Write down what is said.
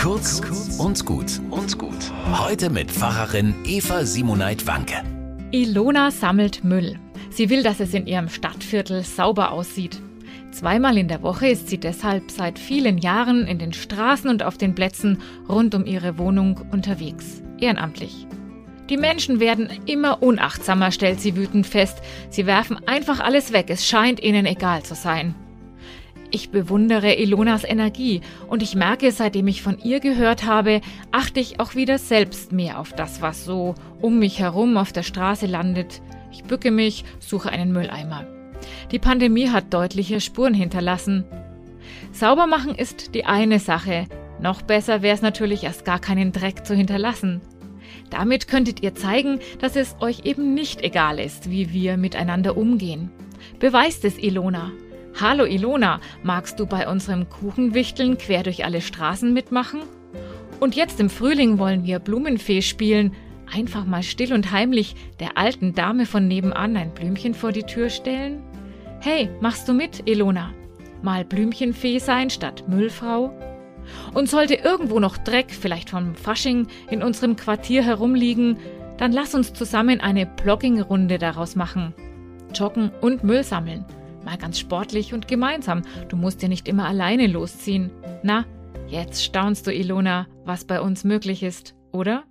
Kurz und gut und gut. Heute mit Pfarrerin Eva Simoneit Wanke. Ilona sammelt Müll. Sie will, dass es in ihrem Stadtviertel sauber aussieht. Zweimal in der Woche ist sie deshalb seit vielen Jahren in den Straßen und auf den Plätzen rund um ihre Wohnung unterwegs, ehrenamtlich. Die Menschen werden immer unachtsamer, stellt sie wütend fest. Sie werfen einfach alles weg, es scheint ihnen egal zu sein. Ich bewundere Ilonas Energie und ich merke, seitdem ich von ihr gehört habe, achte ich auch wieder selbst mehr auf das, was so um mich herum auf der Straße landet. Ich bücke mich, suche einen Mülleimer. Die Pandemie hat deutliche Spuren hinterlassen. Sauber machen ist die eine Sache. Noch besser wäre es natürlich, erst gar keinen Dreck zu hinterlassen. Damit könntet ihr zeigen, dass es euch eben nicht egal ist, wie wir miteinander umgehen. Beweist es, Ilona. Hallo Ilona, magst du bei unserem Kuchenwichteln quer durch alle Straßen mitmachen? Und jetzt im Frühling wollen wir Blumenfee spielen. Einfach mal still und heimlich der alten Dame von nebenan ein Blümchen vor die Tür stellen? Hey, machst du mit, Ilona? Mal Blümchenfee sein statt Müllfrau? Und sollte irgendwo noch Dreck, vielleicht vom Fasching, in unserem Quartier herumliegen, dann lass uns zusammen eine Blogging-Runde daraus machen. Joggen und Müll sammeln. Mal ganz sportlich und gemeinsam. Du musst ja nicht immer alleine losziehen. Na, jetzt staunst du, Ilona, was bei uns möglich ist, oder?